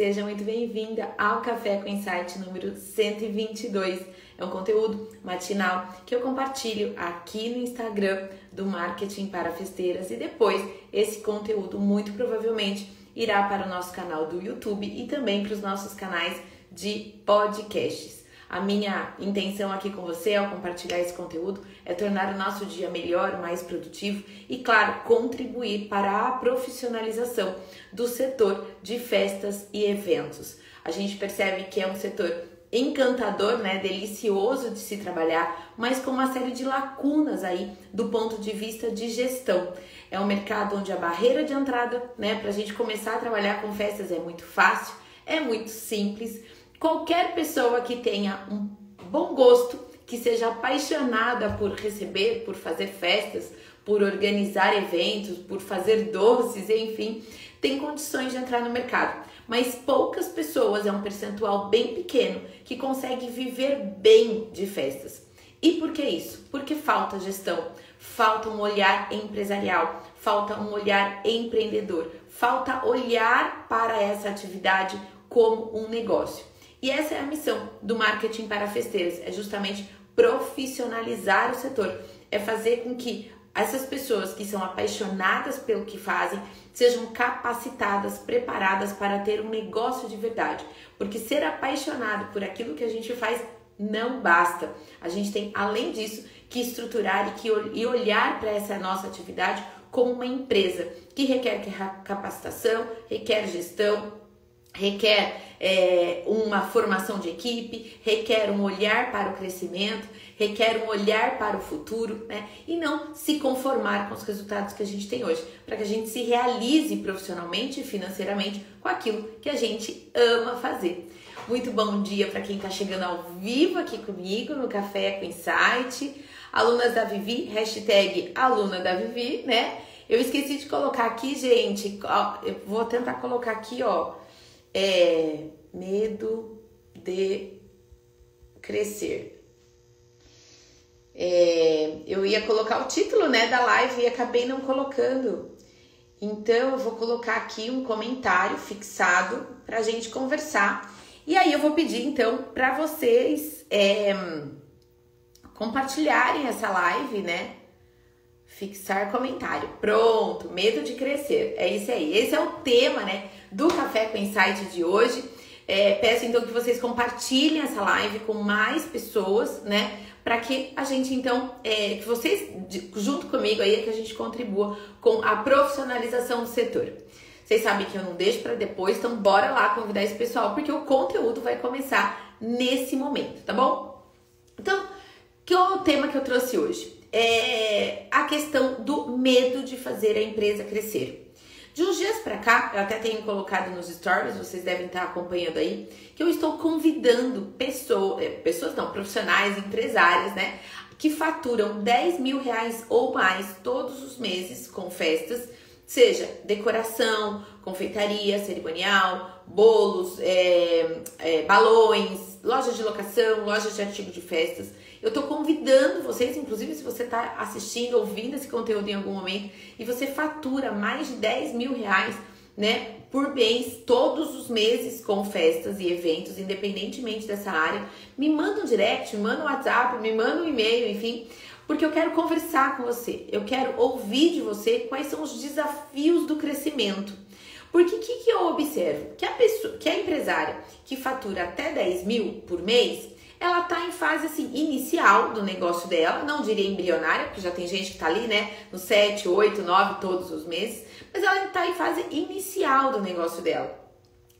Seja muito bem-vinda ao Café com Insight número 122. É um conteúdo matinal que eu compartilho aqui no Instagram do Marketing para Festeiras e depois esse conteúdo muito provavelmente irá para o nosso canal do YouTube e também para os nossos canais de podcasts. A minha intenção aqui com você ao compartilhar esse conteúdo é tornar o nosso dia melhor, mais produtivo e, claro, contribuir para a profissionalização do setor de festas e eventos. A gente percebe que é um setor encantador, né, delicioso de se trabalhar, mas com uma série de lacunas aí do ponto de vista de gestão. É um mercado onde a barreira de entrada, né, para a gente começar a trabalhar com festas é muito fácil, é muito simples Qualquer pessoa que tenha um bom gosto, que seja apaixonada por receber, por fazer festas, por organizar eventos, por fazer doces, enfim, tem condições de entrar no mercado. Mas poucas pessoas, é um percentual bem pequeno, que consegue viver bem de festas. E por que isso? Porque falta gestão, falta um olhar empresarial, falta um olhar empreendedor, falta olhar para essa atividade como um negócio. E essa é a missão do marketing para festeiras, é justamente profissionalizar o setor, é fazer com que essas pessoas que são apaixonadas pelo que fazem sejam capacitadas, preparadas para ter um negócio de verdade. Porque ser apaixonado por aquilo que a gente faz não basta. A gente tem, além disso, que estruturar e, que, e olhar para essa nossa atividade como uma empresa que requer capacitação, requer gestão, requer é, uma formação de equipe, requer um olhar para o crescimento, requer um olhar para o futuro, né? E não se conformar com os resultados que a gente tem hoje, para que a gente se realize profissionalmente e financeiramente com aquilo que a gente ama fazer. Muito bom dia para quem está chegando ao vivo aqui comigo no Café com Insight. Alunas da Vivi, hashtag aluna da Vivi, né? Eu esqueci de colocar aqui, gente, ó, eu vou tentar colocar aqui, ó, é medo de crescer. É, eu ia colocar o título né, da live e acabei não colocando. Então eu vou colocar aqui um comentário fixado para a gente conversar. E aí eu vou pedir então para vocês é, compartilharem essa live, né? Fixar comentário. Pronto, medo de crescer. É isso aí. Esse é o tema, né? Do Café com Insight de hoje. É, peço então que vocês compartilhem essa live com mais pessoas, né? Para que a gente então, é, que vocês junto comigo aí, que a gente contribua com a profissionalização do setor. Vocês sabem que eu não deixo para depois, então bora lá convidar esse pessoal, porque o conteúdo vai começar nesse momento, tá bom? Então, que é o tema que eu trouxe hoje? É a questão do medo de fazer a empresa crescer. De uns dias para cá, eu até tenho colocado nos stories, vocês devem estar acompanhando aí, que eu estou convidando pessoas, eh, pessoas não, profissionais, empresárias, né, que faturam 10 mil reais ou mais todos os meses com festas, seja decoração, confeitaria, cerimonial, bolos, é, é, balões, loja de locação, loja de artigo de festas. Eu tô convidando vocês, inclusive se você tá assistindo, ouvindo esse conteúdo em algum momento e você fatura mais de 10 mil reais, né, por mês, todos os meses com festas e eventos, independentemente dessa área, me manda um direct, me manda um WhatsApp, me manda um e-mail, enfim, porque eu quero conversar com você, eu quero ouvir de você quais são os desafios do crescimento. Porque o que, que eu observo? Que a pessoa, que a empresária que fatura até 10 mil por mês, ela tá em fase assim inicial do negócio dela, não diria embrionária, porque já tem gente que tá ali, né, no 7, 8, 9 todos os meses, mas ela tá em fase inicial do negócio dela.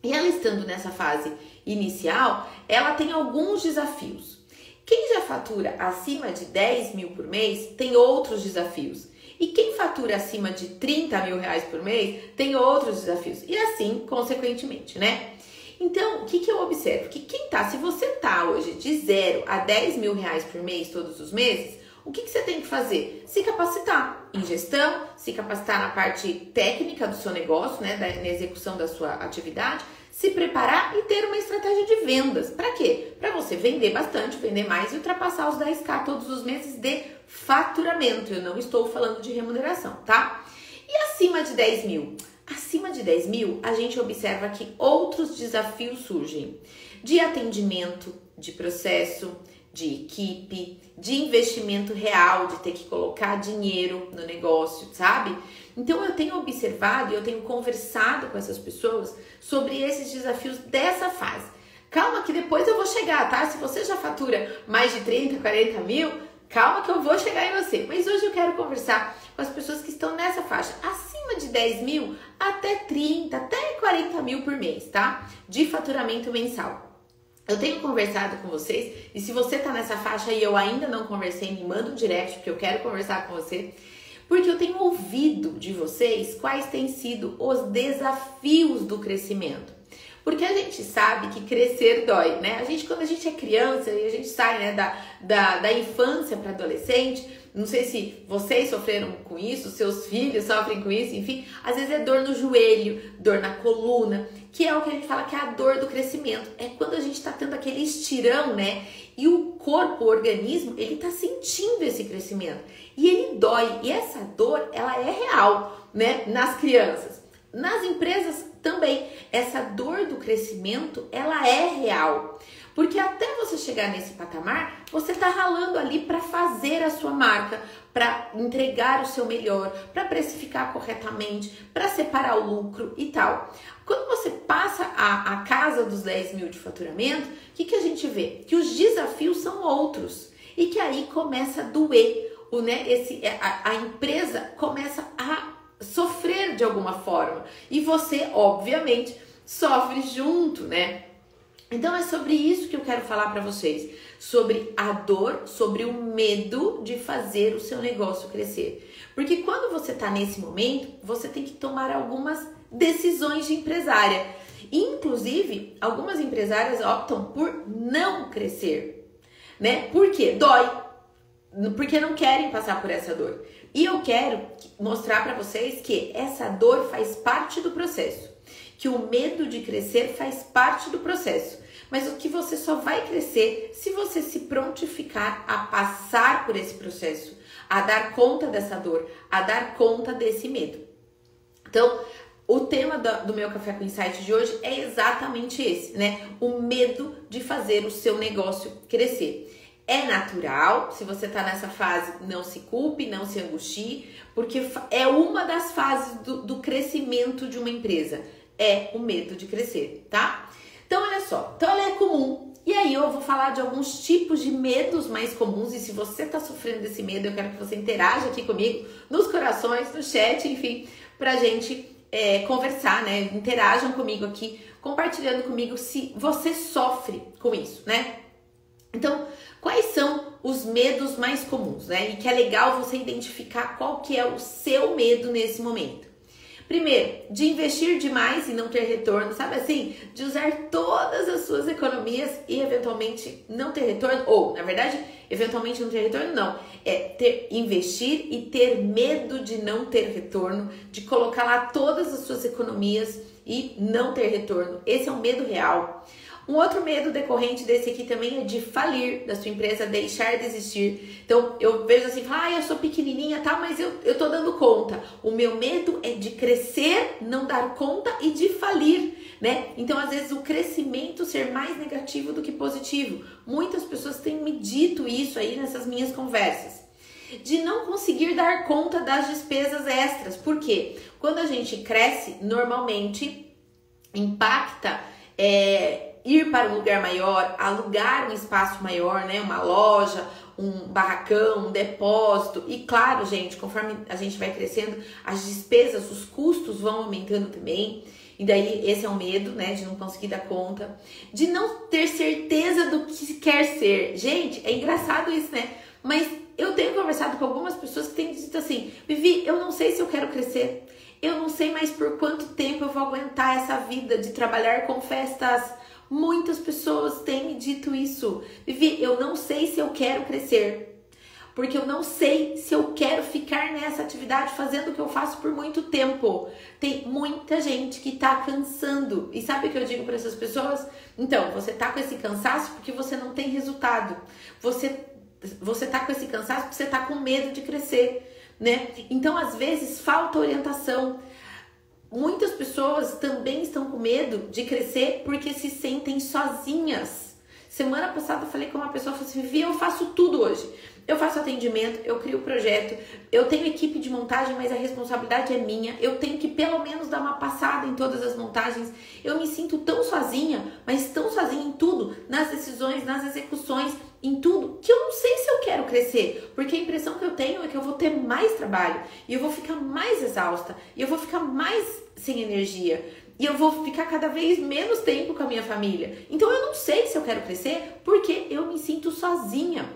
E ela estando nessa fase inicial, ela tem alguns desafios. Quem já fatura acima de 10 mil por mês tem outros desafios. E quem fatura acima de 30 mil reais por mês tem outros desafios. E assim, consequentemente, né? Então, o que, que eu observo? Que quem tá, se você tá hoje de 0 a 10 mil reais por mês todos os meses, o que, que você tem que fazer? Se capacitar em gestão, se capacitar na parte técnica do seu negócio, né, na execução da sua atividade, se preparar e ter uma estratégia de vendas. Para quê? Para você vender bastante, vender mais e ultrapassar os 10k todos os meses de faturamento. Eu não estou falando de remuneração, tá? E acima de 10 mil? Acima de 10 mil, a gente observa que outros desafios surgem de atendimento, de processo, de equipe, de investimento real, de ter que colocar dinheiro no negócio, sabe? Então eu tenho observado e eu tenho conversado com essas pessoas sobre esses desafios dessa fase. Calma que depois eu vou chegar, tá? Se você já fatura mais de 30, 40 mil, calma que eu vou chegar em você. Mas hoje eu quero conversar com as pessoas que estão nessa faixa, acima de 10 mil até 30, até 40 mil por mês, tá? De faturamento mensal. Eu tenho conversado com vocês e se você tá nessa faixa e eu ainda não conversei, me manda um direct porque eu quero conversar com você. Porque eu tenho ouvido de vocês quais têm sido os desafios do crescimento. Porque a gente sabe que crescer dói, né? A gente, quando a gente é criança e a gente sai né, da, da, da infância para adolescente, não sei se vocês sofreram com isso, seus filhos sofrem com isso, enfim, às vezes é dor no joelho, dor na coluna, que é o que a gente fala que é a dor do crescimento. É quando a gente está tendo aquele estirão, né? E o corpo, o organismo, ele está sentindo esse crescimento. E ele dói. E essa dor, ela é real, né? Nas crianças. Nas empresas também. Essa dor do crescimento, ela é real. Porque até você chegar nesse patamar, você está ralando ali para fazer a sua marca, para entregar o seu melhor, para precificar corretamente, para separar o lucro e tal. Quando você passa a, a casa dos 10 mil de faturamento, o que, que a gente vê? Que os desafios são outros e que aí começa a doer. O, né, esse, a, a empresa começa a sofrer de alguma forma e você, obviamente, sofre junto, né? Então é sobre isso que eu quero falar para vocês, sobre a dor, sobre o medo de fazer o seu negócio crescer. Porque quando você está nesse momento, você tem que tomar algumas decisões de empresária. Inclusive, algumas empresárias optam por não crescer, né? Por quê? Dói. Porque não querem passar por essa dor. E eu quero mostrar para vocês que essa dor faz parte do processo que o medo de crescer faz parte do processo, mas o que você só vai crescer se você se prontificar a passar por esse processo, a dar conta dessa dor, a dar conta desse medo. Então, o tema do meu Café com Insight de hoje é exatamente esse, né? O medo de fazer o seu negócio crescer. É natural, se você tá nessa fase, não se culpe, não se angustie, porque é uma das fases do, do crescimento de uma empresa é o medo de crescer, tá? Então, olha só, então ela é comum. E aí eu vou falar de alguns tipos de medos mais comuns. E se você tá sofrendo desse medo, eu quero que você interaja aqui comigo nos corações, no chat, enfim, pra gente é, conversar, né? Interajam comigo aqui, compartilhando comigo se você sofre com isso, né? Então, quais são os medos mais comuns, né? E que é legal você identificar qual que é o seu medo nesse momento. Primeiro, de investir demais e não ter retorno, sabe assim? De usar todas as suas economias e eventualmente não ter retorno, ou, na verdade, eventualmente não ter retorno, não. É ter, investir e ter medo de não ter retorno, de colocar lá todas as suas economias e não ter retorno. Esse é um medo real. Um outro medo decorrente desse aqui também é de falir da sua empresa, deixar de existir. Então eu vejo assim, ah, eu sou pequenininha, tá, mas eu, eu tô dando conta. O meu medo é de crescer, não dar conta e de falir, né? Então às vezes o crescimento ser mais negativo do que positivo. Muitas pessoas têm me dito isso aí nessas minhas conversas de não conseguir dar conta das despesas extras. Por quê? Quando a gente cresce, normalmente impacta é, ir para um lugar maior, alugar um espaço maior, né? Uma loja, um barracão, um depósito. E claro, gente, conforme a gente vai crescendo, as despesas, os custos vão aumentando também. E daí esse é o medo, né, de não conseguir dar conta, de não ter certeza do que quer ser. Gente, é engraçado isso, né? Mas eu tenho conversado com algumas pessoas que têm dito assim: Vivi, eu não sei se eu quero crescer. Eu não sei mais por quanto tempo eu vou aguentar essa vida de trabalhar com festas Muitas pessoas têm me dito isso. Vivi, eu não sei se eu quero crescer. Porque eu não sei se eu quero ficar nessa atividade fazendo o que eu faço por muito tempo. Tem muita gente que tá cansando. E sabe o que eu digo para essas pessoas? Então, você tá com esse cansaço porque você não tem resultado. Você você tá com esse cansaço porque você tá com medo de crescer, né? Então, às vezes falta orientação muitas pessoas também estão com medo de crescer porque se sentem sozinhas. Semana passada eu falei com uma pessoa, falei assim, Vivi, eu faço tudo hoje. Eu faço atendimento, eu crio projeto, eu tenho equipe de montagem, mas a responsabilidade é minha. Eu tenho que pelo menos dar uma passada em todas as montagens. Eu me sinto tão sozinha, mas tão sozinha em tudo, nas decisões, nas execuções, em tudo, que eu não sei se eu quero crescer, porque a impressão que eu tenho é que eu vou ter mais trabalho e eu vou ficar mais exausta e eu vou ficar mais sem energia e eu vou ficar cada vez menos tempo com a minha família. Então eu não sei se eu quero crescer porque eu me sinto sozinha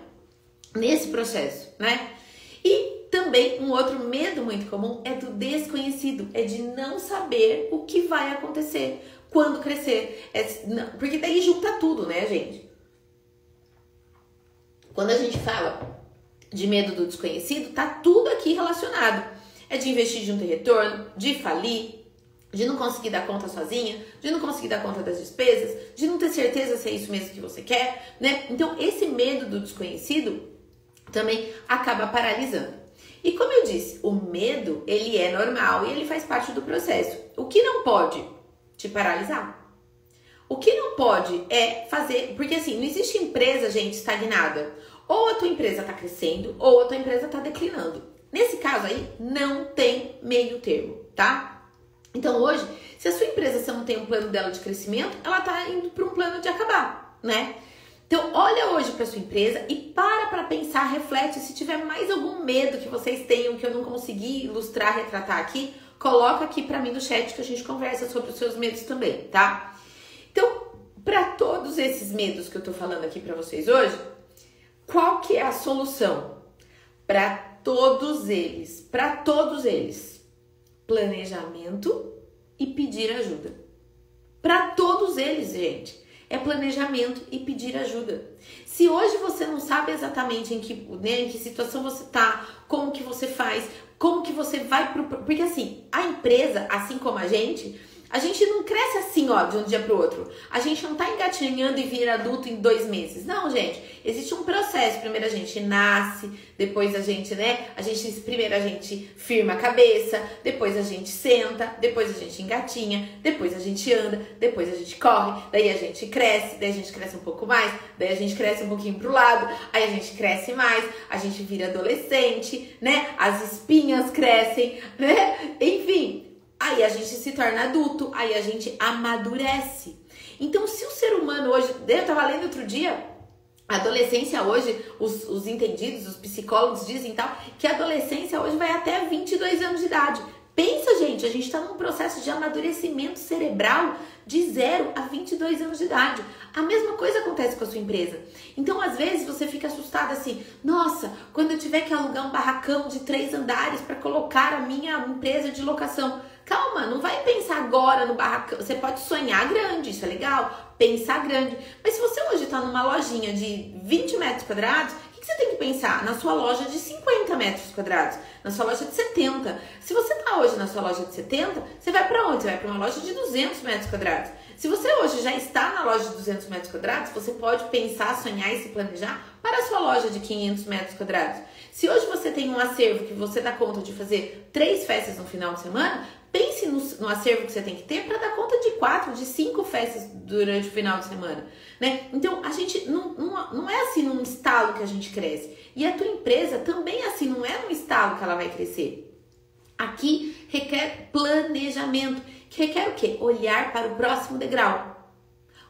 nesse processo, né? E também um outro medo muito comum é do desconhecido, é de não saber o que vai acontecer quando crescer. É, porque daí junta tudo, né, gente? Quando a gente fala de medo do desconhecido, tá tudo aqui relacionado. É de investir de não ter retorno, de falir, de não conseguir dar conta sozinha, de não conseguir dar conta das despesas, de não ter certeza se é isso mesmo que você quer, né? Então, esse medo do desconhecido também acaba paralisando. E como eu disse, o medo, ele é normal e ele faz parte do processo. O que não pode te paralisar? O que não pode é fazer, porque assim, não existe empresa, gente, estagnada. Ou a tua empresa está crescendo, ou a tua empresa está declinando. Nesse caso aí, não tem meio termo, tá? Então hoje, se a sua empresa você não tem um plano dela de crescimento, ela está indo para um plano de acabar, né? Então, olha hoje para sua empresa e para para pensar, reflete. Se tiver mais algum medo que vocês tenham que eu não consegui ilustrar, retratar aqui, coloca aqui para mim no chat que a gente conversa sobre os seus medos também, tá? Então, para todos esses medos que eu tô falando aqui para vocês hoje, qual que é a solução? Para todos eles, para todos eles, planejamento e pedir ajuda. Para todos eles, gente é planejamento e pedir ajuda. Se hoje você não sabe exatamente em que, né, em que situação você tá, como que você faz, como que você vai pro. Porque assim, a empresa, assim como a gente, a gente não cresce assim, ó, de um dia pro outro. A gente não tá engatinhando e vira adulto em dois meses. Não, gente. Existe um processo. Primeiro a gente nasce, depois a gente, né? A gente, primeiro a gente firma a cabeça, depois a gente senta, depois a gente engatinha, depois a gente anda, depois a gente corre, daí a gente cresce, daí a gente cresce um pouco mais, daí a gente cresce um pouquinho pro lado, aí a gente cresce mais, a gente vira adolescente, né? As espinhas crescem, né? Enfim, Aí a gente se torna adulto, aí a gente amadurece. Então, se o ser humano hoje, eu estava lendo outro dia, a adolescência hoje, os, os entendidos, os psicólogos dizem tal, que a adolescência hoje vai até 22 anos de idade. Pensa, gente, a gente está num processo de amadurecimento cerebral de 0 a 22 anos de idade. A mesma coisa acontece com a sua empresa. Então, às vezes, você fica assustada assim: nossa, quando eu tiver que alugar um barracão de três andares para colocar a minha empresa de locação. Calma, não vai pensar agora no barracão. Você pode sonhar grande, isso é legal, pensar grande. Mas se você hoje está numa lojinha de 20 metros quadrados, o que você tem que pensar? Na sua loja de 50 metros quadrados, na sua loja de 70. Se você está hoje na sua loja de 70, você vai para onde? Você vai para uma loja de 200 metros quadrados. Se você hoje já está na loja de 200 metros quadrados, você pode pensar, sonhar e se planejar para a sua loja de 500 metros quadrados. Se hoje você tem um acervo que você dá conta de fazer três festas no final de semana, pense no, no acervo que você tem que ter para dar conta de quatro, de cinco festas durante o final de semana, né? Então a gente não, não, não é assim num estalo que a gente cresce. E a tua empresa também é assim, não é num estalo que ela vai crescer. Aqui requer planejamento, que requer o quê? Olhar para o próximo degrau.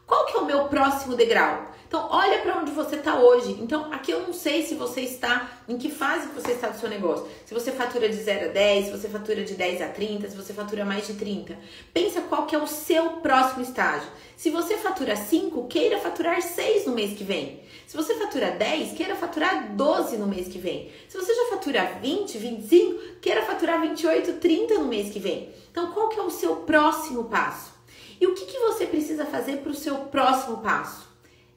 Qual que é o meu próximo degrau? Então, olha para onde você está hoje. Então, aqui eu não sei se você está, em que fase você está do seu negócio. Se você fatura de 0 a 10, se você fatura de 10 a 30, se você fatura mais de 30. Pensa qual que é o seu próximo estágio. Se você fatura 5, queira faturar 6 no mês que vem. Se você fatura 10, queira faturar 12 no mês que vem. Se você já fatura 20, 25, queira faturar 28, 30 no mês que vem. Então, qual que é o seu próximo passo? E o que, que você precisa fazer para o seu próximo passo?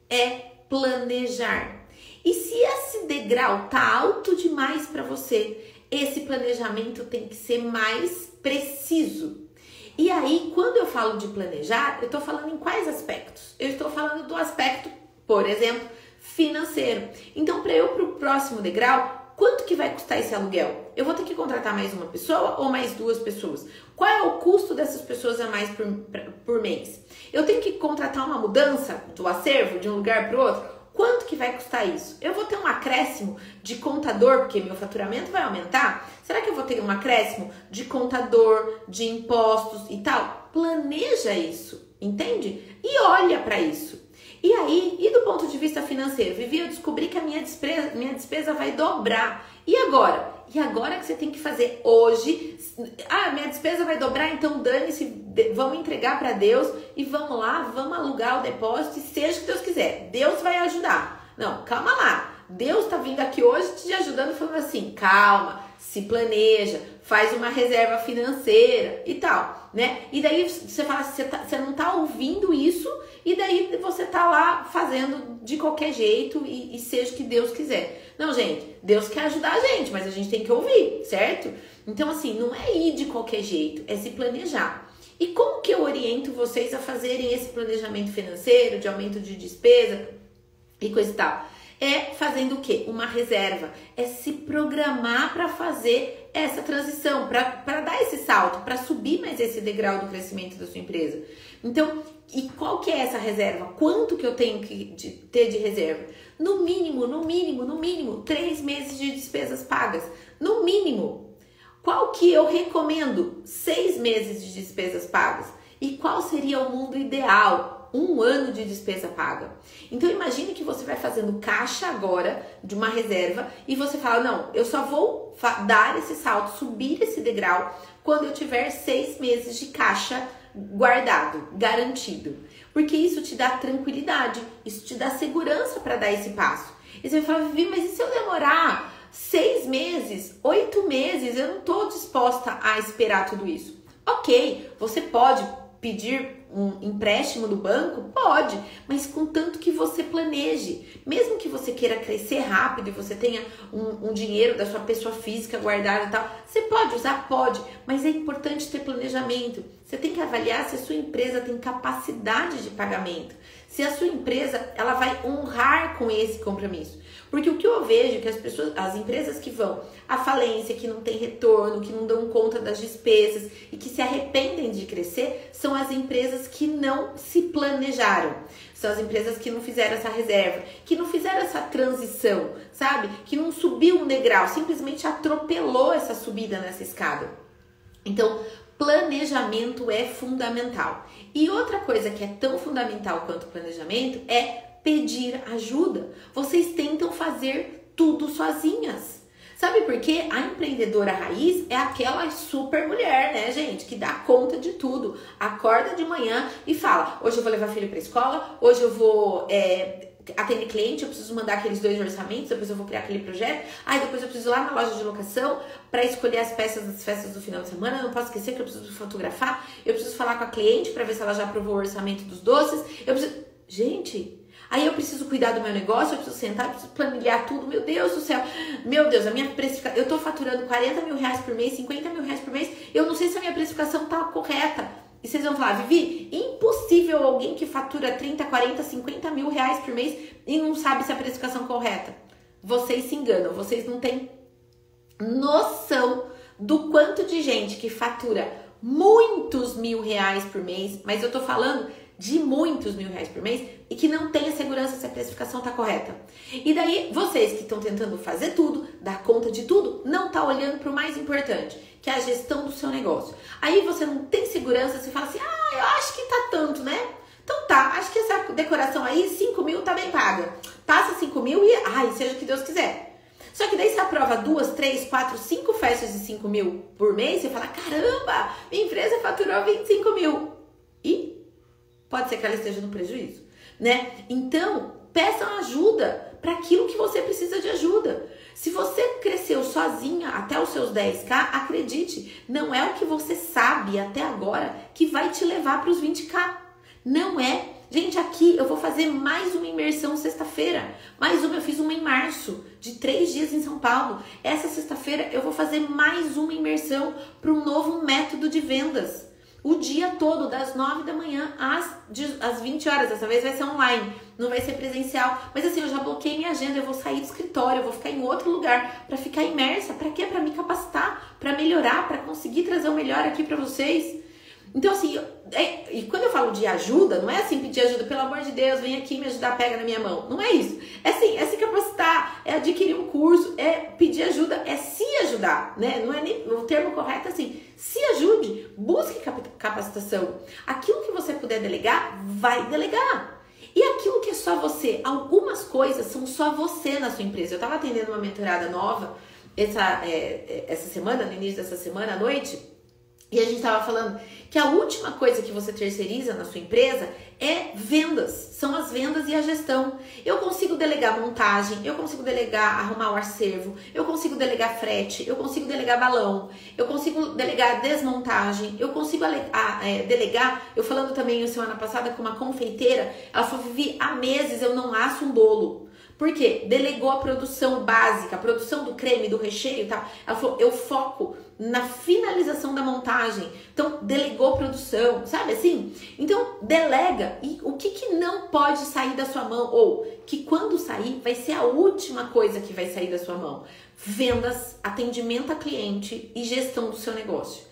É planejar. E se esse degrau tá alto demais para você, esse planejamento tem que ser mais preciso. E aí, quando eu falo de planejar, eu estou falando em quais aspectos? Eu estou falando do aspecto, por exemplo, financeiro. Então, para eu para o próximo degrau, Quanto que vai custar esse aluguel? Eu vou ter que contratar mais uma pessoa ou mais duas pessoas? Qual é o custo dessas pessoas a mais por, por mês? Eu tenho que contratar uma mudança do acervo de um lugar para o outro? Quanto que vai custar isso? Eu vou ter um acréscimo de contador, porque meu faturamento vai aumentar? Será que eu vou ter um acréscimo de contador, de impostos e tal? Planeja isso, entende? E olha para isso. E aí, e do ponto de vista financeiro? Vivi, eu descobri que a minha despesa, minha despesa vai dobrar. E agora? E agora que você tem que fazer hoje? Ah, minha despesa vai dobrar, então dane-se, vamos entregar para Deus e vamos lá, vamos alugar o depósito e seja o que Deus quiser. Deus vai ajudar. Não, calma lá. Deus está vindo aqui hoje te ajudando, falando assim: calma, se planeja, faz uma reserva financeira e tal, né? E daí você fala, você, tá, você não tá ouvindo isso e daí você tá lá fazendo de qualquer jeito e, e seja o que Deus quiser. Não, gente, Deus quer ajudar a gente, mas a gente tem que ouvir, certo? Então, assim, não é ir de qualquer jeito, é se planejar. E como que eu oriento vocês a fazerem esse planejamento financeiro, de aumento de despesa e coisa e tal? É fazendo o quê? Uma reserva. É se programar para fazer essa transição, para dar esse salto, para subir mais esse degrau do crescimento da sua empresa. Então, e qual que é essa reserva? Quanto que eu tenho que de, ter de reserva? No mínimo, no mínimo, no mínimo, três meses de despesas pagas. No mínimo. Qual que eu recomendo? Seis meses de despesas pagas. E qual seria o mundo ideal? Um ano de despesa paga. Então imagine que você vai fazendo caixa agora de uma reserva e você fala: não, eu só vou dar esse salto, subir esse degrau quando eu tiver seis meses de caixa guardado, garantido. Porque isso te dá tranquilidade, isso te dá segurança para dar esse passo. E você vai falar, Vivi, mas e se eu demorar seis meses, oito meses, eu não estou disposta a esperar tudo isso. Ok, você pode pedir um empréstimo do banco? Pode, mas contanto que você planeje. Mesmo que você queira crescer rápido e você tenha um, um, dinheiro da sua pessoa física guardado e tal, você pode usar? Pode, mas é importante ter planejamento. Você tem que avaliar se a sua empresa tem capacidade de pagamento, se a sua empresa ela vai honrar com esse compromisso. Porque o que eu vejo é que as pessoas, as empresas que vão à falência, que não tem retorno, que não dão conta das despesas e que se arrependem de crescer, são as empresas que não se planejaram. São as empresas que não fizeram essa reserva, que não fizeram essa transição, sabe? Que não subiu um degrau, simplesmente atropelou essa subida nessa escada. Então, planejamento é fundamental. E outra coisa que é tão fundamental quanto planejamento é pedir ajuda. Vocês tentam fazer tudo sozinhas. Sabe por quê? A empreendedora raiz é aquela super mulher, né, gente, que dá conta de tudo. Acorda de manhã e fala: hoje eu vou levar filho para escola, hoje eu vou é, atender cliente, eu preciso mandar aqueles dois orçamentos, depois eu vou criar aquele projeto. Aí depois eu preciso ir lá na loja de locação para escolher as peças das festas do final de semana. Eu não posso esquecer que eu preciso fotografar. Eu preciso falar com a cliente para ver se ela já aprovou o orçamento dos doces. Eu preciso. Gente, Aí eu preciso cuidar do meu negócio, eu preciso sentar, eu preciso planilhar tudo. Meu Deus do céu. Meu Deus, a minha precificação. Eu tô faturando 40 mil reais por mês, 50 mil reais por mês. Eu não sei se a minha precificação tá correta. E vocês vão falar, Vivi, impossível alguém que fatura 30, 40, 50 mil reais por mês e não sabe se a precificação correta. Vocês se enganam, vocês não têm noção do quanto de gente que fatura muitos mil reais por mês, mas eu tô falando de muitos mil reais por mês e que não tem a segurança se a precificação está correta. E daí, vocês que estão tentando fazer tudo, dar conta de tudo, não está olhando para o mais importante, que é a gestão do seu negócio. Aí você não tem segurança, você fala assim, ah, eu acho que tá tanto, né? Então tá, acho que essa decoração aí, 5 mil tá bem paga. Passa 5 mil e, ai, seja o que Deus quiser. Só que daí você aprova duas, três, quatro, cinco festas de 5 mil por mês, você fala, caramba, minha empresa faturou 25 mil. E pode ser que ela esteja no prejuízo, né? Então, peçam ajuda para aquilo que você precisa de ajuda. Se você cresceu sozinha até os seus 10k, acredite, não é o que você sabe até agora que vai te levar para os 20k. Não é. Gente, aqui eu vou fazer mais uma imersão sexta-feira. Mais uma, eu fiz uma em março, de três dias em São Paulo. Essa sexta-feira eu vou fazer mais uma imersão para um novo método de vendas. O dia todo, das 9 da manhã às, às 20 horas. Dessa vez vai ser online, não vai ser presencial. Mas assim, eu já bloqueei minha agenda, eu vou sair do escritório, eu vou ficar em outro lugar para ficar imersa. Para quê? Para me capacitar, para melhorar, para conseguir trazer o melhor aqui para vocês. Então, assim, é, e quando eu falo de ajuda, não é assim pedir ajuda, pelo amor de Deus, vem aqui me ajudar, pega na minha mão. Não é isso. É assim, é se capacitar, é adquirir um curso, é pedir ajuda, é se ajudar, né? Não é nem o termo correto é assim. Se ajude, busque capacitação. Aquilo que você puder delegar, vai delegar. E aquilo que é só você, algumas coisas são só você na sua empresa. Eu estava atendendo uma mentorada nova essa, é, é, essa semana, no início dessa semana à noite, e a gente estava falando que a última coisa que você terceiriza na sua empresa é vendas. São as vendas e a gestão. Eu consigo delegar montagem, eu consigo delegar arrumar o acervo, eu consigo delegar frete, eu consigo delegar balão, eu consigo delegar desmontagem, eu consigo a, é, delegar. Eu falando também semana passada com uma confeiteira, ela falou: Vivi, há meses eu não asso um bolo. Por quê? Delegou a produção básica, a produção do creme, do recheio e tal. Ela falou: eu foco na finalização da montagem. Então, delegou produção, sabe assim? Então, delega. E o que, que não pode sair da sua mão? Ou que quando sair, vai ser a última coisa que vai sair da sua mão: vendas, atendimento a cliente e gestão do seu negócio.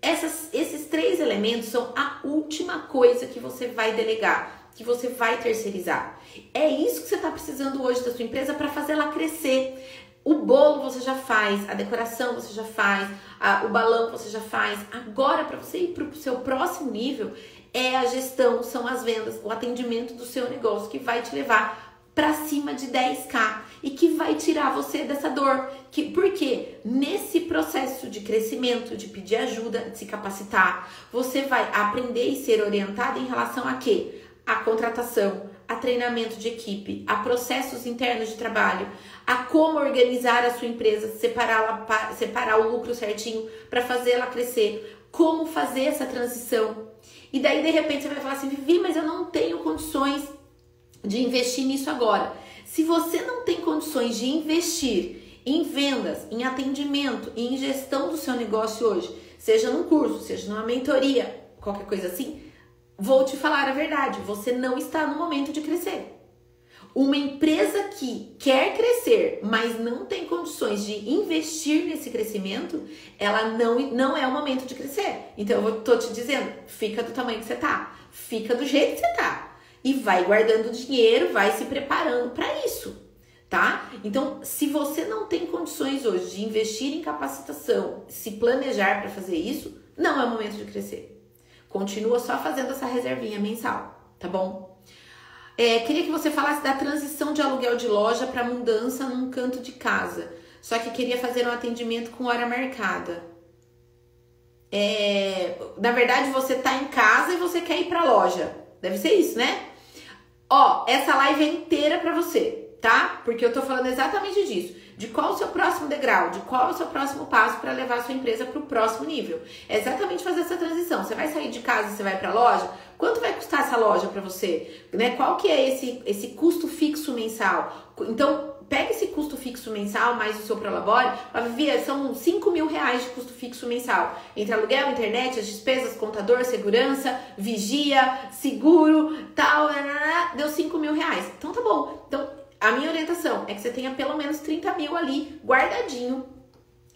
Essas, esses três elementos são a última coisa que você vai delegar que você vai terceirizar. É isso que você está precisando hoje da sua empresa para fazer ela crescer. O bolo você já faz, a decoração você já faz, a, o balão você já faz. Agora, para você ir para o seu próximo nível, é a gestão, são as vendas, o atendimento do seu negócio que vai te levar para cima de 10k e que vai tirar você dessa dor. Que, porque nesse processo de crescimento, de pedir ajuda, de se capacitar, você vai aprender e ser orientada em relação a quê? A contratação, a treinamento de equipe, a processos internos de trabalho, a como organizar a sua empresa, separar, separar o lucro certinho para fazer ela crescer, como fazer essa transição. E daí de repente você vai falar assim, Vivi, mas eu não tenho condições de investir nisso agora. Se você não tem condições de investir em vendas, em atendimento e em gestão do seu negócio hoje, seja num curso, seja numa mentoria, qualquer coisa assim, vou te falar a verdade, você não está no momento de crescer. Uma empresa que quer crescer, mas não tem condições de investir nesse crescimento, ela não, não é o momento de crescer. Então eu tô te dizendo, fica do tamanho que você tá, fica do jeito que você tá e vai guardando dinheiro, vai se preparando para isso, tá? Então, se você não tem condições hoje de investir em capacitação, se planejar para fazer isso, não é o momento de crescer. Continua só fazendo essa reservinha mensal, tá bom? É, queria que você falasse da transição de aluguel de loja para mudança num canto de casa. Só que queria fazer um atendimento com hora marcada. É, na verdade, você tá em casa e você quer ir pra loja. Deve ser isso, né? Ó, essa live é inteira pra você, tá? Porque eu tô falando exatamente disso de qual o seu próximo degrau, de qual o seu próximo passo para levar a sua empresa para o próximo nível. É exatamente fazer essa transição. Você vai sair de casa, você vai para a loja, quanto vai custar essa loja para você? Né? Qual que é esse, esse custo fixo mensal? Então, pega esse custo fixo mensal mais o seu Prolabore, Vivi, são 5 mil reais de custo fixo mensal. Entre aluguel, internet, as despesas, contador, segurança, vigia, seguro, tal, deu 5 mil reais. Então tá bom. A minha orientação é que você tenha pelo menos 30 mil ali guardadinho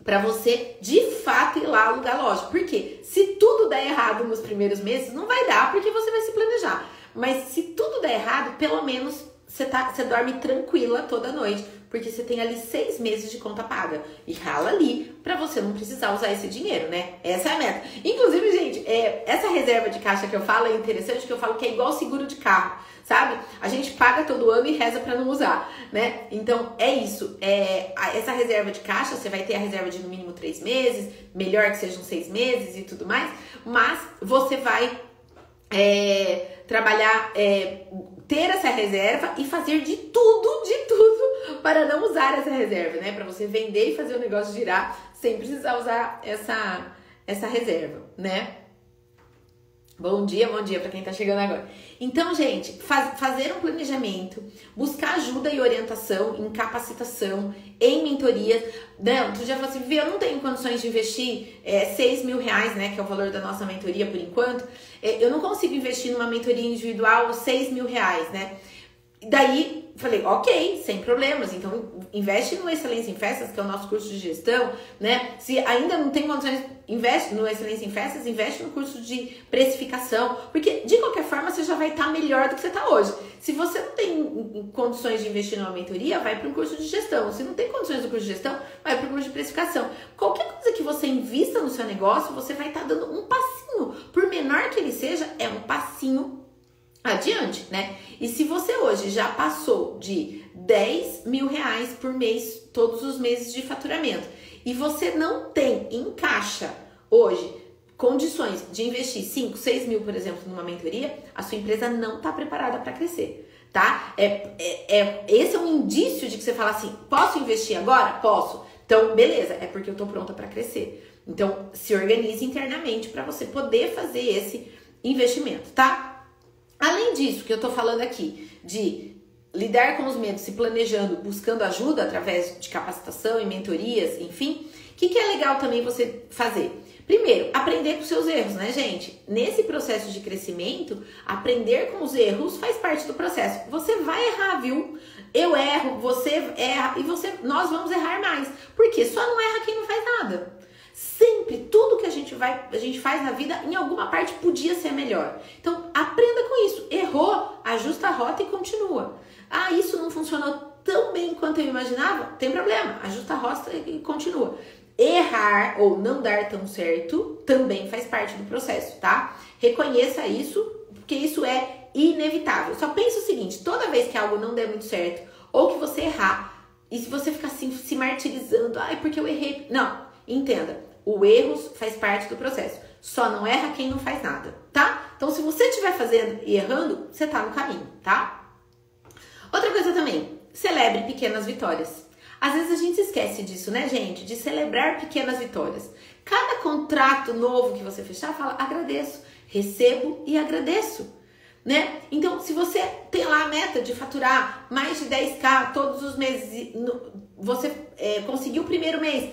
para você de fato ir lá alugar loja. Porque se tudo der errado nos primeiros meses, não vai dar porque você vai se planejar. Mas se tudo der errado, pelo menos você, tá, você dorme tranquila toda noite, porque você tem ali seis meses de conta paga e rala ali para você não precisar usar esse dinheiro, né? Essa é a meta. Inclusive, gente, é, essa reserva de caixa que eu falo é interessante, que eu falo que é igual seguro de carro sabe? A gente paga todo ano e reza para não usar, né? Então é isso. É, essa reserva de caixa, você vai ter a reserva de no mínimo três meses, melhor que sejam seis meses e tudo mais, mas você vai é, trabalhar, é, ter essa reserva e fazer de tudo, de tudo para não usar essa reserva, né? Para você vender e fazer o negócio girar sem precisar usar essa, essa reserva, né? Bom dia, bom dia para quem está chegando agora. Então, gente, faz, fazer um planejamento, buscar ajuda e orientação em capacitação, em mentoria. Não, tu já falou assim, Vivi, eu não tenho condições de investir é, 6 mil reais, né, que é o valor da nossa mentoria por enquanto. É, eu não consigo investir numa mentoria individual 6 mil reais, né? Daí falei, ok, sem problemas. Então, investe no Excelência em Festas, que é o nosso curso de gestão, né? Se ainda não tem condições, investe no Excelência em Festas, investe no curso de precificação, porque de qualquer forma você já vai estar melhor do que você está hoje. Se você não tem condições de investir numa mentoria, vai para um curso de gestão. Se não tem condições do curso de gestão, vai para o curso de precificação. Qualquer coisa que você invista no seu negócio, você vai estar dando um passinho, por menor que ele seja, é um passinho adiante, né? E se você hoje já passou de 10 mil reais por mês, todos os meses de faturamento, e você não tem em caixa hoje condições de investir 5, 6 mil, por exemplo, numa mentoria, a sua empresa não está preparada para crescer. Tá? É, é, é, esse é um indício de que você fala assim: posso investir agora? Posso. Então, beleza, é porque eu tô pronta para crescer. Então, se organize internamente para você poder fazer esse investimento, tá? Além disso, que eu tô falando aqui, de lidar com os medos, se planejando, buscando ajuda através de capacitação e mentorias, enfim, o que, que é legal também você fazer? Primeiro, aprender com seus erros, né, gente? Nesse processo de crescimento, aprender com os erros faz parte do processo. Você vai errar, viu? Eu erro, você erra e você, nós vamos errar mais. Porque só não erra quem não faz nada. Sempre, tudo que a gente vai, a gente faz na vida, em alguma parte podia ser melhor. Então, aprenda com isso. Errou, ajusta a rota e continua. Ah, isso não funcionou tão bem quanto eu imaginava? Tem problema, ajusta a rota e continua. Errar ou não dar tão certo também faz parte do processo, tá? Reconheça isso, porque isso é inevitável. Só pense o seguinte: toda vez que algo não der muito certo, ou que você errar, e se você ficar assim se martirizando, ai, porque eu errei. Não, Entenda, o erro faz parte do processo. Só não erra quem não faz nada, tá? Então, se você estiver fazendo e errando, você tá no caminho, tá? Outra coisa também, celebre pequenas vitórias. Às vezes a gente esquece disso, né, gente? De celebrar pequenas vitórias. Cada contrato novo que você fechar, fala agradeço, recebo e agradeço. Né? Então, se você tem lá a meta de faturar mais de 10k todos os meses, você é, conseguiu o primeiro mês,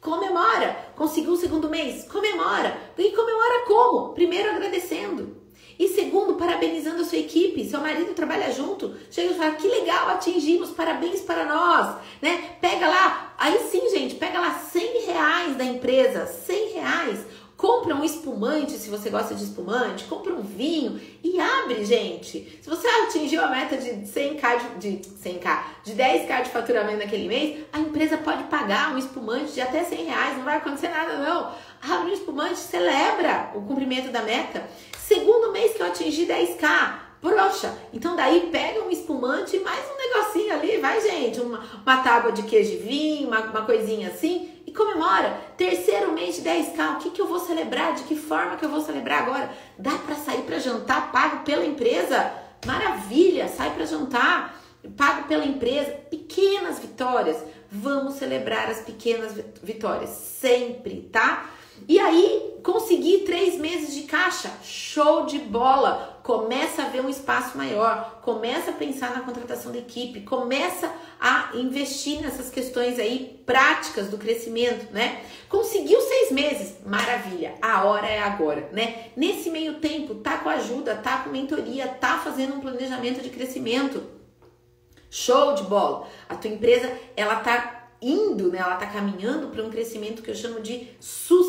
Comemora. Conseguiu o segundo mês? Comemora. E comemora como? Primeiro agradecendo. E segundo, parabenizando a sua equipe. Seu marido trabalha junto. Chega e fala: que legal, atingimos, parabéns para nós. Né? Pega lá, aí sim, gente, pega lá 100 reais da empresa, 100 reais compra um espumante se você gosta de espumante, compra um vinho e abre, gente. Se você atingiu a meta de 100k de, de 100k, de 10k de faturamento naquele mês, a empresa pode pagar um espumante de até 100 reais, não vai acontecer nada não. Abre um espumante, celebra o cumprimento da meta. Segundo mês que eu atingi 10k, broxa. Então daí pega um espumante e mais um negocinho ali, vai gente, uma, uma tábua de queijo e vinho, uma, uma coisinha assim comemora. Terceiro mês de 10k, o que, que eu vou celebrar? De que forma que eu vou celebrar agora? Dá para sair para jantar pago pela empresa? Maravilha, sai para jantar pago pela empresa. Pequenas vitórias. Vamos celebrar as pequenas vitórias sempre, tá? E aí, consegui três meses de caixa, show de bola! Começa a ver um espaço maior, começa a pensar na contratação da equipe, começa a investir nessas questões aí práticas do crescimento, né? Conseguiu seis meses, maravilha, a hora é agora, né? Nesse meio tempo, tá com ajuda, tá com mentoria, tá fazendo um planejamento de crescimento. Show de bola! A tua empresa, ela tá indo, né? Ela está caminhando para um crescimento que eu chamo de sustentável,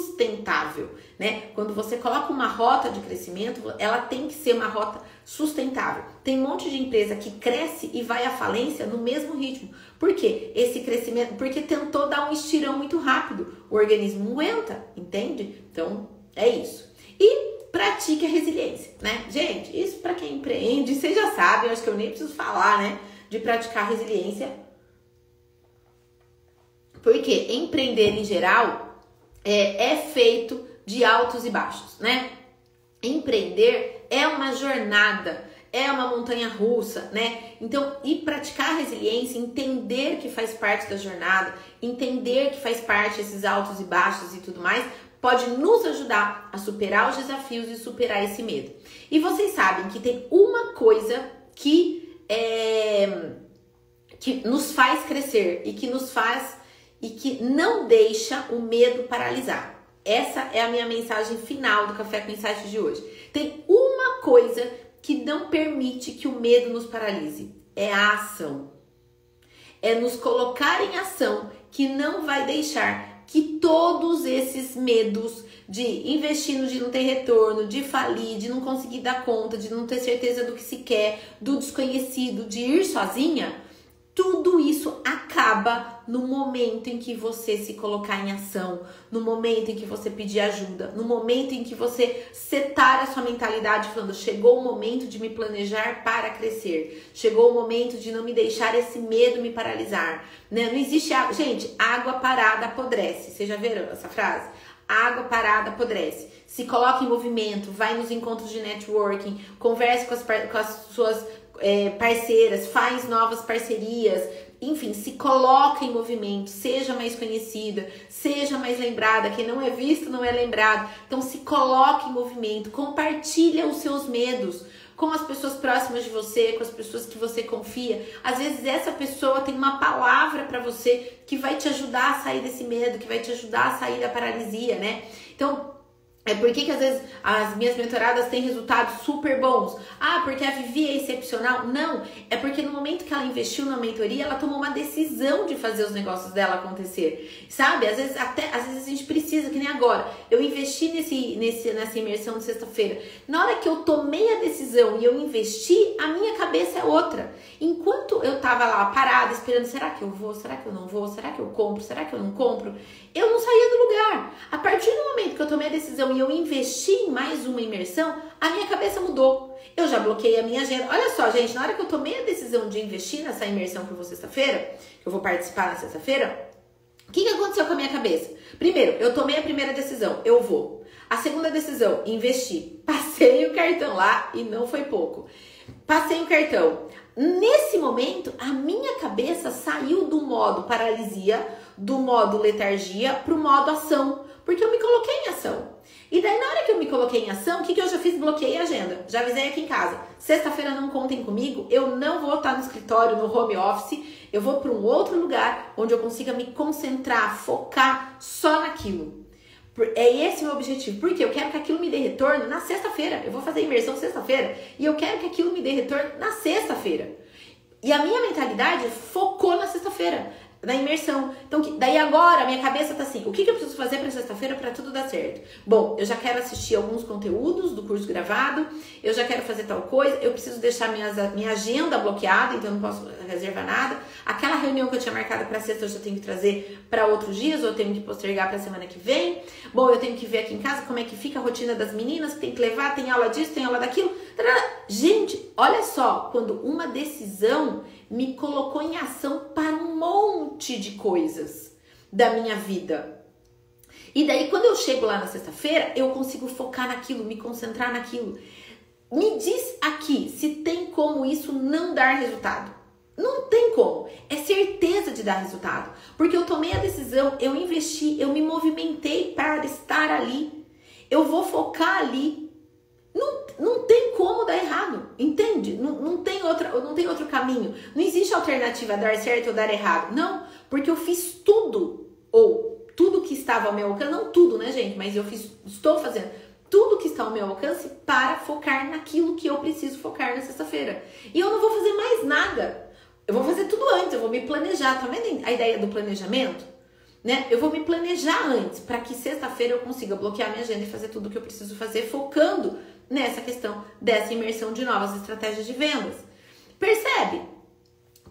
né? Quando você coloca uma rota de crescimento, ela tem que ser uma rota sustentável. Tem um monte de empresa que cresce e vai à falência no mesmo ritmo. Por quê? Esse crescimento, porque tentou dar um estirão muito rápido. O organismo aguenta, entende? Então, é isso. E pratique a resiliência, né? Gente, isso para quem empreende, vocês já sabem, acho que eu nem preciso falar, né? De praticar resiliência porque empreender em geral é, é feito de altos e baixos, né? Empreender é uma jornada, é uma montanha russa, né? Então, e praticar resiliência, entender que faz parte da jornada, entender que faz parte esses altos e baixos e tudo mais, pode nos ajudar a superar os desafios e superar esse medo. E vocês sabem que tem uma coisa que é, que nos faz crescer e que nos faz e que não deixa o medo paralisar. Essa é a minha mensagem final do Café com Insight de hoje. Tem uma coisa que não permite que o medo nos paralise: é a ação. É nos colocar em ação que não vai deixar que todos esses medos de investir no de não ter retorno, de falir, de não conseguir dar conta, de não ter certeza do que se quer, do desconhecido, de ir sozinha, tudo isso acaba no momento em que você se colocar em ação, no momento em que você pedir ajuda, no momento em que você setar a sua mentalidade falando: chegou o momento de me planejar para crescer, chegou o momento de não me deixar esse medo me paralisar. Né? Não existe água. Gente, água parada apodrece. Vocês já viram essa frase? Água parada apodrece. Se coloca em movimento, vai nos encontros de networking, converse com as, com as suas é, parceiras, faz novas parcerias, enfim, se coloca em movimento, seja mais conhecida, seja mais lembrada. Quem não é visto não é lembrado. Então se coloque em movimento, compartilha os seus medos com as pessoas próximas de você, com as pessoas que você confia. Às vezes essa pessoa tem uma palavra para você que vai te ajudar a sair desse medo, que vai te ajudar a sair da paralisia, né? Então, é por que, que às vezes as minhas mentoradas têm resultados super bons? Ah, porque a Vivi é excepcional? Não, é porque no momento que ela investiu na mentoria, ela tomou uma decisão de fazer os negócios dela acontecer. Sabe? Às vezes até às vezes a gente precisa, que nem agora. Eu investi nesse, nesse nessa imersão de sexta-feira. Na hora que eu tomei a decisão e eu investi, a minha cabeça é outra. Enquanto eu tava lá parada esperando, será que eu vou? Será que eu não vou? Será que eu compro? Será que eu não compro? Eu não saía do lugar. A partir do momento que eu tomei a decisão e eu investi em mais uma imersão, a minha cabeça mudou. Eu já bloqueei a minha agenda. Olha só, gente, na hora que eu tomei a decisão de investir nessa imersão que eu vou sexta-feira, que eu vou participar na sexta-feira, o que, que aconteceu com a minha cabeça? Primeiro, eu tomei a primeira decisão, eu vou. A segunda decisão, investi. Passei o cartão lá e não foi pouco. Passei o cartão. Nesse momento, a minha cabeça saiu do modo paralisia, do modo letargia, para o modo ação porque eu me coloquei em ação. E daí, na hora que eu me coloquei em ação, o que, que eu já fiz? Bloqueei a agenda. Já avisei aqui em casa. Sexta-feira não contem comigo, eu não vou estar no escritório, no home office, eu vou para um outro lugar onde eu consiga me concentrar, focar só naquilo. É esse o meu objetivo, porque eu quero que aquilo me dê retorno na sexta-feira. Eu vou fazer imersão sexta-feira e eu quero que aquilo me dê retorno na sexta-feira. E a minha mentalidade focou na sexta-feira na imersão. Então, daí agora minha cabeça tá assim: o que, que eu preciso fazer para sexta-feira para tudo dar certo? Bom, eu já quero assistir alguns conteúdos do curso gravado, eu já quero fazer tal coisa, eu preciso deixar minha minha agenda bloqueada, então eu não posso reservar nada. Aquela reunião que eu tinha marcado para sexta eu já tenho que trazer para outros dias, ou eu tenho que postergar para semana que vem. Bom, eu tenho que ver aqui em casa como é que fica a rotina das meninas, que tem que levar, tem aula disso, tem aula daquilo. Gente, olha só, quando uma decisão me colocou em ação para um monte de coisas da minha vida. E daí, quando eu chego lá na sexta-feira, eu consigo focar naquilo, me concentrar naquilo. Me diz aqui se tem como isso não dar resultado. Não tem como. É certeza de dar resultado. Porque eu tomei a decisão, eu investi, eu me movimentei para estar ali. Eu vou focar ali não, não tem como dar errado, entende? Não, não, tem outra, não tem outro caminho. Não existe alternativa dar certo ou dar errado. Não, porque eu fiz tudo, ou tudo que estava ao meu alcance, não tudo, né, gente? Mas eu fiz, estou fazendo tudo que está ao meu alcance para focar naquilo que eu preciso focar na sexta-feira. E eu não vou fazer mais nada. Eu vou fazer tudo antes, eu vou me planejar. Tá vendo a ideia do planejamento? Né? Eu vou me planejar antes para que sexta-feira eu consiga bloquear minha agenda e fazer tudo o que eu preciso fazer, focando nessa questão dessa imersão de novas estratégias de vendas. Percebe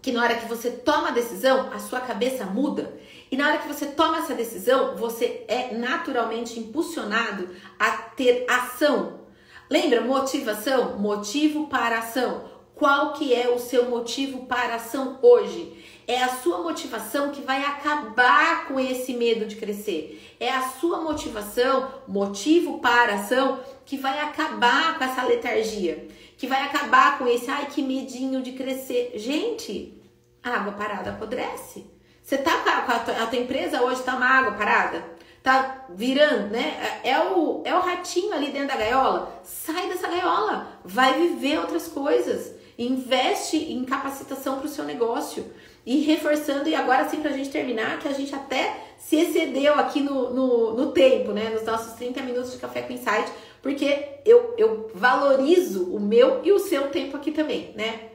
que na hora que você toma a decisão, a sua cabeça muda. E na hora que você toma essa decisão, você é naturalmente impulsionado a ter ação. Lembra motivação? Motivo para ação. Qual que é o seu motivo para ação hoje? É a sua motivação que vai acabar com esse medo de crescer. É a sua motivação, motivo para ação, que vai acabar com essa letargia. Que vai acabar com esse, ai, que medinho de crescer. Gente, a água parada apodrece. Você tá com a, tua, a tua empresa hoje tá uma água parada? tá virando, né? É o, é o ratinho ali dentro da gaiola. Sai dessa gaiola, vai viver outras coisas. Investe em capacitação para o seu negócio. E reforçando, e agora sim, para a gente terminar, que a gente até se excedeu aqui no, no, no, tempo, né? Nos nossos 30 minutos de café com insight, porque eu, eu valorizo o meu e o seu tempo aqui também, né?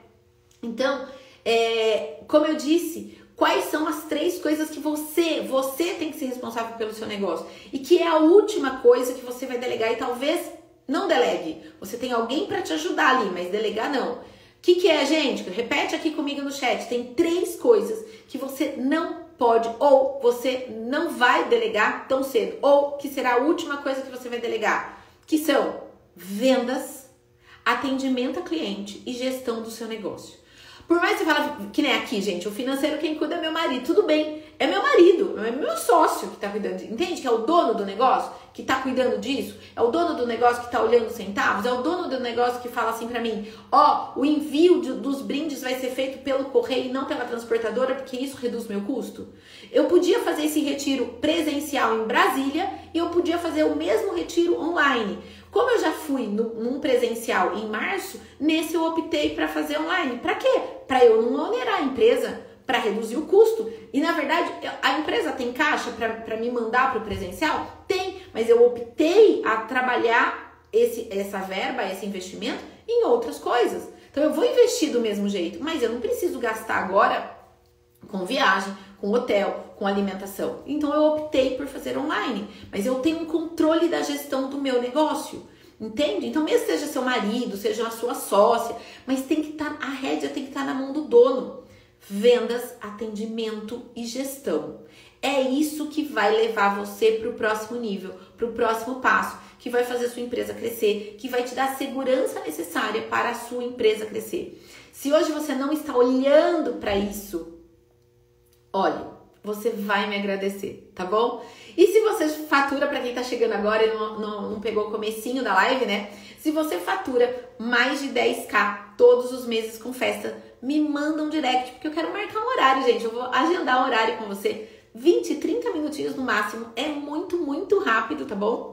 Então, é, como eu disse, quais são as três coisas que você, você tem que ser responsável pelo seu negócio e que é a última coisa que você vai delegar e talvez não delegue. Você tem alguém para te ajudar ali, mas delegar não. O que, que é, gente? Repete aqui comigo no chat. Tem três coisas que você não pode ou você não vai delegar tão cedo, ou que será a última coisa que você vai delegar, que são vendas, atendimento a cliente e gestão do seu negócio. Por mais que você fale que nem aqui, gente, o financeiro quem cuida é meu marido. Tudo bem, é meu marido, é meu sócio que tá cuidando. Entende? Que é o dono do negócio que tá cuidando disso. É o dono do negócio que tá olhando os centavos. É o dono do negócio que fala assim para mim: ó, oh, o envio de, dos brindes vai ser feito pelo correio e não pela transportadora, porque isso reduz meu custo. Eu podia fazer esse retiro presencial em Brasília e eu podia fazer o mesmo retiro online. Como eu já fui no, num presencial em março, nesse eu optei para fazer online. Para quê? Para eu não onerar a empresa, para reduzir o custo. E na verdade, a empresa tem caixa para me mandar para o presencial? Tem, mas eu optei a trabalhar esse, essa verba, esse investimento em outras coisas. Então eu vou investir do mesmo jeito, mas eu não preciso gastar agora com viagem, com hotel, com alimentação. Então eu optei por fazer online, mas eu tenho um controle da gestão do meu negócio. Entende? Então, mesmo seja seu marido, seja a sua sócia, mas tem que estar, tá, a rédea tem que estar tá na mão do dono. Vendas, atendimento e gestão. É isso que vai levar você para o próximo nível, para o próximo passo, que vai fazer sua empresa crescer, que vai te dar a segurança necessária para a sua empresa crescer. Se hoje você não está olhando para isso, olhe, você vai me agradecer, tá bom? E se você fatura, para quem tá chegando agora e não, não, não, pegou o comecinho da live, né? Se você fatura mais de 10k todos os meses com festa, me manda um direct, porque eu quero marcar um horário, gente. Eu vou agendar um horário com você. 20, 30 minutinhos no máximo. É muito, muito rápido, tá bom?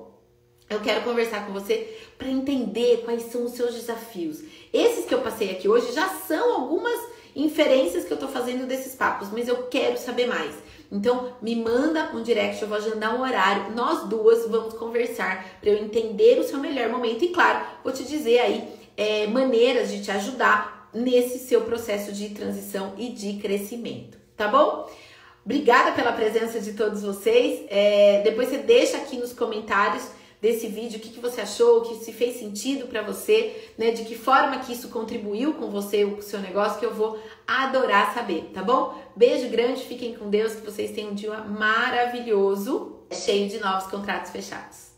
Eu quero conversar com você para entender quais são os seus desafios. Esses que eu passei aqui hoje já são algumas inferências que eu tô fazendo desses papos, mas eu quero saber mais. Então, me manda um direct, eu vou agendar um horário, nós duas vamos conversar para eu entender o seu melhor momento e, claro, vou te dizer aí é, maneiras de te ajudar nesse seu processo de transição e de crescimento, tá bom? Obrigada pela presença de todos vocês. É, depois você deixa aqui nos comentários desse vídeo, o que, que você achou, o que se fez sentido para você, né? De que forma que isso contribuiu com você, o seu negócio, que eu vou adorar saber, tá bom? Beijo grande, fiquem com Deus, que vocês tenham um dia maravilhoso, cheio de novos contratos fechados.